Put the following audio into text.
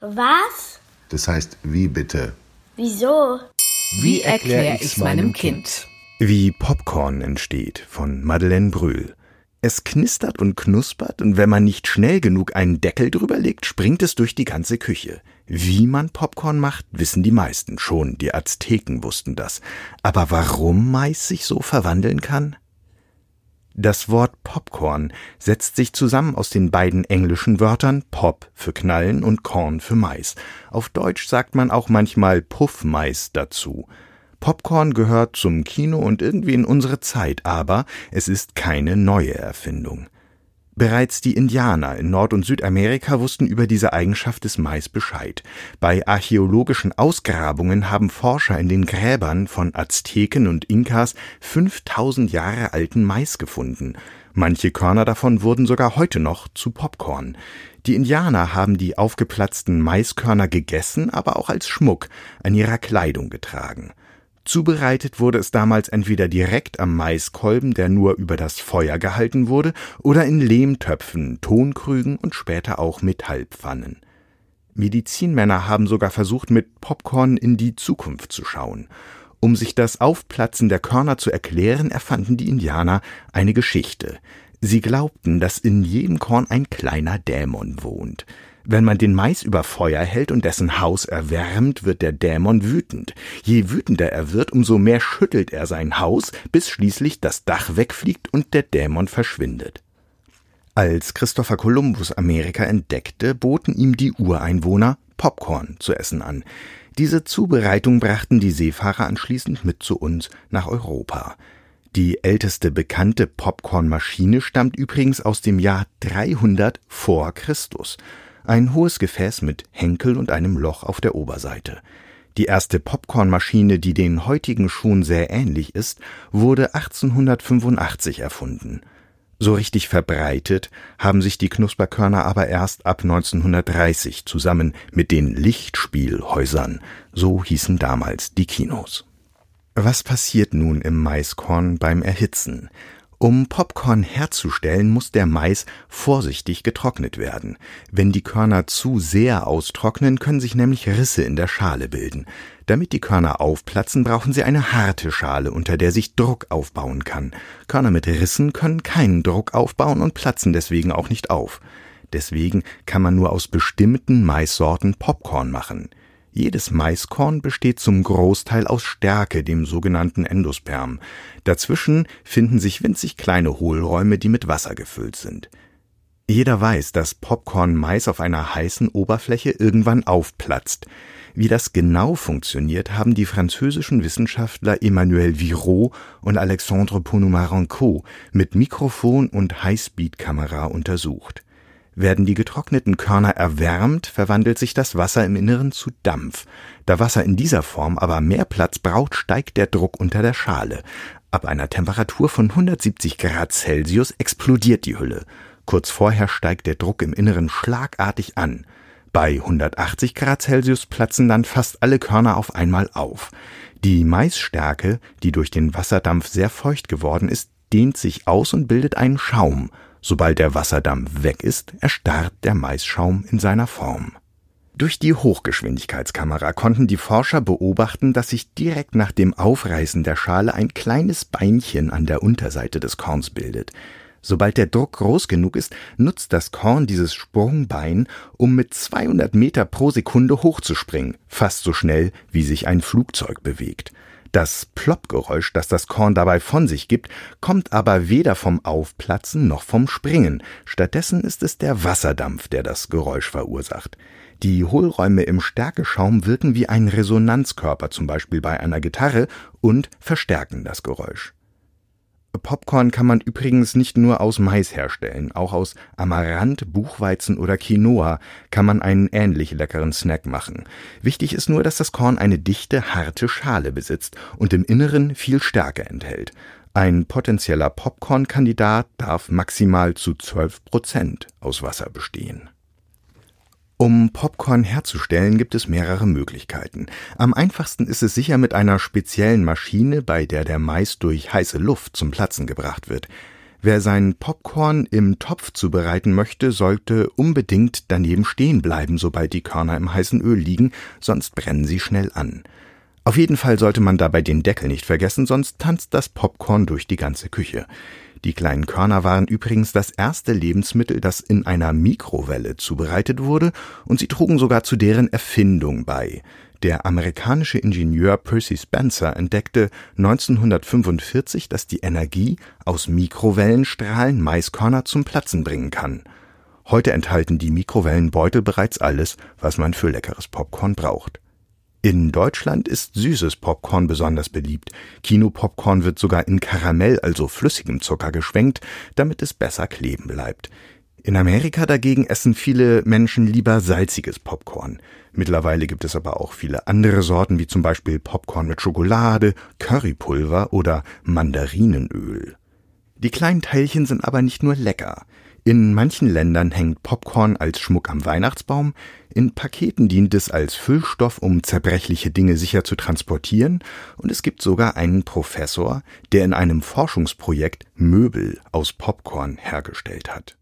Was? Das heißt, wie bitte? Wieso? Wie erkläre ich's meinem Kind? Wie Popcorn entsteht von Madeleine Brühl. Es knistert und knuspert und wenn man nicht schnell genug einen Deckel drüber legt, springt es durch die ganze Küche. Wie man Popcorn macht, wissen die meisten schon, die Azteken wussten das. Aber warum Mais sich so verwandeln kann? Das Wort Popcorn setzt sich zusammen aus den beiden englischen Wörtern Pop für Knallen und Corn für Mais. Auf Deutsch sagt man auch manchmal Puffmais dazu. Popcorn gehört zum Kino und irgendwie in unsere Zeit, aber es ist keine neue Erfindung. Bereits die Indianer in Nord- und Südamerika wussten über diese Eigenschaft des Mais Bescheid. Bei archäologischen Ausgrabungen haben Forscher in den Gräbern von Azteken und Inkas 5000 Jahre alten Mais gefunden. Manche Körner davon wurden sogar heute noch zu Popcorn. Die Indianer haben die aufgeplatzten Maiskörner gegessen, aber auch als Schmuck an ihrer Kleidung getragen. Zubereitet wurde es damals entweder direkt am Maiskolben, der nur über das Feuer gehalten wurde, oder in Lehmtöpfen, Tonkrügen und später auch Metallpfannen. Medizinmänner haben sogar versucht, mit Popcorn in die Zukunft zu schauen. Um sich das Aufplatzen der Körner zu erklären, erfanden die Indianer eine Geschichte. Sie glaubten, dass in jedem Korn ein kleiner Dämon wohnt. Wenn man den Mais über Feuer hält und dessen Haus erwärmt, wird der Dämon wütend. Je wütender er wird, umso mehr schüttelt er sein Haus, bis schließlich das Dach wegfliegt und der Dämon verschwindet. Als Christopher Columbus Amerika entdeckte, boten ihm die Ureinwohner Popcorn zu essen an. Diese Zubereitung brachten die Seefahrer anschließend mit zu uns nach Europa. Die älteste bekannte Popcornmaschine stammt übrigens aus dem Jahr 300 vor Christus ein hohes Gefäß mit Henkel und einem Loch auf der Oberseite. Die erste Popcornmaschine, die den heutigen Schuhen sehr ähnlich ist, wurde 1885 erfunden. So richtig verbreitet haben sich die Knusperkörner aber erst ab 1930 zusammen mit den Lichtspielhäusern, so hießen damals die Kinos. Was passiert nun im Maiskorn beim Erhitzen? Um Popcorn herzustellen, muss der Mais vorsichtig getrocknet werden. Wenn die Körner zu sehr austrocknen, können sich nämlich Risse in der Schale bilden. Damit die Körner aufplatzen, brauchen sie eine harte Schale, unter der sich Druck aufbauen kann. Körner mit Rissen können keinen Druck aufbauen und platzen deswegen auch nicht auf. Deswegen kann man nur aus bestimmten Maissorten Popcorn machen. Jedes Maiskorn besteht zum Großteil aus Stärke, dem sogenannten Endosperm. Dazwischen finden sich winzig kleine Hohlräume, die mit Wasser gefüllt sind. Jeder weiß, dass Popcorn-Mais auf einer heißen Oberfläche irgendwann aufplatzt. Wie das genau funktioniert, haben die französischen Wissenschaftler Emmanuel Viraud und Alexandre Ponomarenko mit Mikrofon und Highspeed-Kamera untersucht. Werden die getrockneten Körner erwärmt, verwandelt sich das Wasser im Inneren zu Dampf. Da Wasser in dieser Form aber mehr Platz braucht, steigt der Druck unter der Schale. Ab einer Temperatur von 170 Grad Celsius explodiert die Hülle. Kurz vorher steigt der Druck im Inneren schlagartig an. Bei 180 Grad Celsius platzen dann fast alle Körner auf einmal auf. Die Maisstärke, die durch den Wasserdampf sehr feucht geworden ist, dehnt sich aus und bildet einen Schaum. Sobald der Wasserdampf weg ist, erstarrt der Maisschaum in seiner Form. Durch die Hochgeschwindigkeitskamera konnten die Forscher beobachten, dass sich direkt nach dem Aufreißen der Schale ein kleines Beinchen an der Unterseite des Korns bildet. Sobald der Druck groß genug ist, nutzt das Korn dieses Sprungbein, um mit 200 Meter pro Sekunde hochzuspringen, fast so schnell, wie sich ein Flugzeug bewegt. Das Ploppgeräusch, das das Korn dabei von sich gibt, kommt aber weder vom Aufplatzen noch vom Springen. Stattdessen ist es der Wasserdampf, der das Geräusch verursacht. Die Hohlräume im Stärkeschaum wirken wie ein Resonanzkörper, zum Beispiel bei einer Gitarre, und verstärken das Geräusch. Popcorn kann man übrigens nicht nur aus Mais herstellen, auch aus Amaranth, Buchweizen oder Quinoa kann man einen ähnlich leckeren Snack machen. Wichtig ist nur, dass das Korn eine dichte, harte Schale besitzt und im Inneren viel Stärke enthält. Ein potenzieller Popcorn-Kandidat darf maximal zu 12 Prozent aus Wasser bestehen. Um Popcorn herzustellen, gibt es mehrere Möglichkeiten. Am einfachsten ist es sicher mit einer speziellen Maschine, bei der der Mais durch heiße Luft zum Platzen gebracht wird. Wer sein Popcorn im Topf zubereiten möchte, sollte unbedingt daneben stehen bleiben, sobald die Körner im heißen Öl liegen, sonst brennen sie schnell an. Auf jeden Fall sollte man dabei den Deckel nicht vergessen, sonst tanzt das Popcorn durch die ganze Küche. Die kleinen Körner waren übrigens das erste Lebensmittel, das in einer Mikrowelle zubereitet wurde, und sie trugen sogar zu deren Erfindung bei. Der amerikanische Ingenieur Percy Spencer entdeckte 1945, dass die Energie aus Mikrowellenstrahlen Maiskörner zum Platzen bringen kann. Heute enthalten die Mikrowellenbeutel bereits alles, was man für leckeres Popcorn braucht. In Deutschland ist süßes Popcorn besonders beliebt. Kinopopcorn wird sogar in Karamell, also flüssigem Zucker, geschwenkt, damit es besser kleben bleibt. In Amerika dagegen essen viele Menschen lieber salziges Popcorn. Mittlerweile gibt es aber auch viele andere Sorten, wie zum Beispiel Popcorn mit Schokolade, Currypulver oder Mandarinenöl. Die kleinen Teilchen sind aber nicht nur lecker. In manchen Ländern hängt Popcorn als Schmuck am Weihnachtsbaum, in Paketen dient es als Füllstoff, um zerbrechliche Dinge sicher zu transportieren, und es gibt sogar einen Professor, der in einem Forschungsprojekt Möbel aus Popcorn hergestellt hat.